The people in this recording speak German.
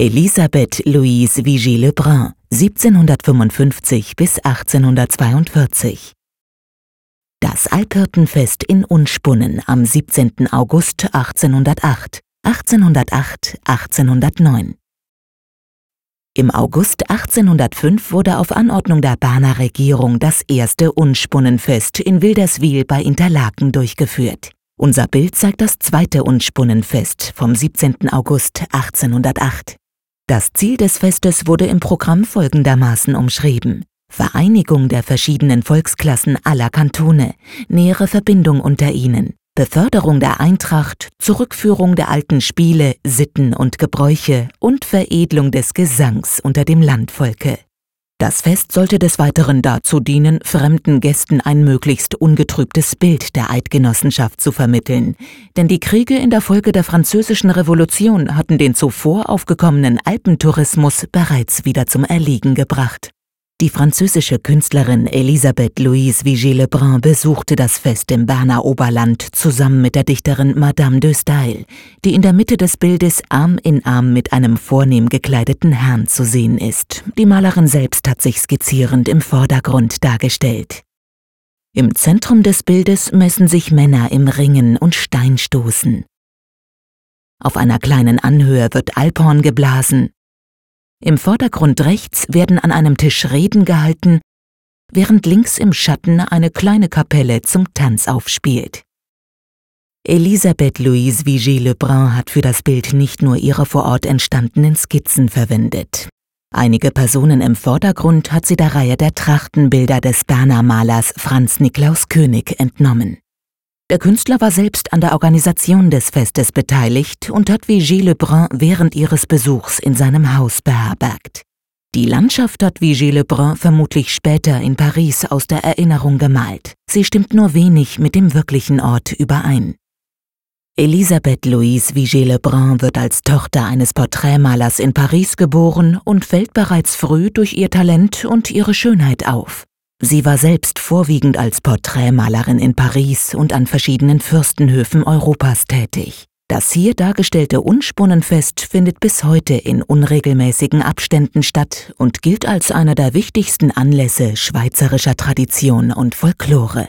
Elisabeth Louise Vigée Lebrun, 1755 bis 1842. Das Alphirtenfest in Unspunnen am 17. August 1808, 1808, 1809. Im August 1805 wurde auf Anordnung der Berner Regierung das erste Unspunnenfest in Wilderswil bei Interlaken durchgeführt. Unser Bild zeigt das zweite Unspunnenfest vom 17. August 1808. Das Ziel des Festes wurde im Programm folgendermaßen umschrieben. Vereinigung der verschiedenen Volksklassen aller Kantone, nähere Verbindung unter ihnen, Beförderung der Eintracht, Zurückführung der alten Spiele, Sitten und Gebräuche und Veredelung des Gesangs unter dem Landvolke. Das Fest sollte des Weiteren dazu dienen, fremden Gästen ein möglichst ungetrübtes Bild der Eidgenossenschaft zu vermitteln, denn die Kriege in der Folge der Französischen Revolution hatten den zuvor aufgekommenen Alpentourismus bereits wieder zum Erliegen gebracht. Die französische Künstlerin Elisabeth Louise Vigée Lebrun besuchte das Fest im Berner Oberland zusammen mit der Dichterin Madame de Staël, die in der Mitte des Bildes Arm in Arm mit einem vornehm gekleideten Herrn zu sehen ist. Die Malerin selbst hat sich skizzierend im Vordergrund dargestellt. Im Zentrum des Bildes messen sich Männer im Ringen und Steinstoßen. Auf einer kleinen Anhöhe wird Alphorn geblasen, im Vordergrund rechts werden an einem Tisch Reden gehalten, während links im Schatten eine kleine Kapelle zum Tanz aufspielt. Elisabeth Louise Vigée Lebrun hat für das Bild nicht nur ihre vor Ort entstandenen Skizzen verwendet. Einige Personen im Vordergrund hat sie der Reihe der Trachtenbilder des Berner Malers Franz Niklaus König entnommen. Der Künstler war selbst an der Organisation des Festes beteiligt und hat Vigée Lebrun während ihres Besuchs in seinem Haus beherbergt. Die Landschaft hat Vigée Lebrun vermutlich später in Paris aus der Erinnerung gemalt. Sie stimmt nur wenig mit dem wirklichen Ort überein. Elisabeth Louise Vigée Lebrun wird als Tochter eines Porträtmalers in Paris geboren und fällt bereits früh durch ihr Talent und ihre Schönheit auf. Sie war selbst vorwiegend als Porträtmalerin in Paris und an verschiedenen Fürstenhöfen Europas tätig. Das hier dargestellte Unspunnenfest findet bis heute in unregelmäßigen Abständen statt und gilt als einer der wichtigsten Anlässe schweizerischer Tradition und Folklore.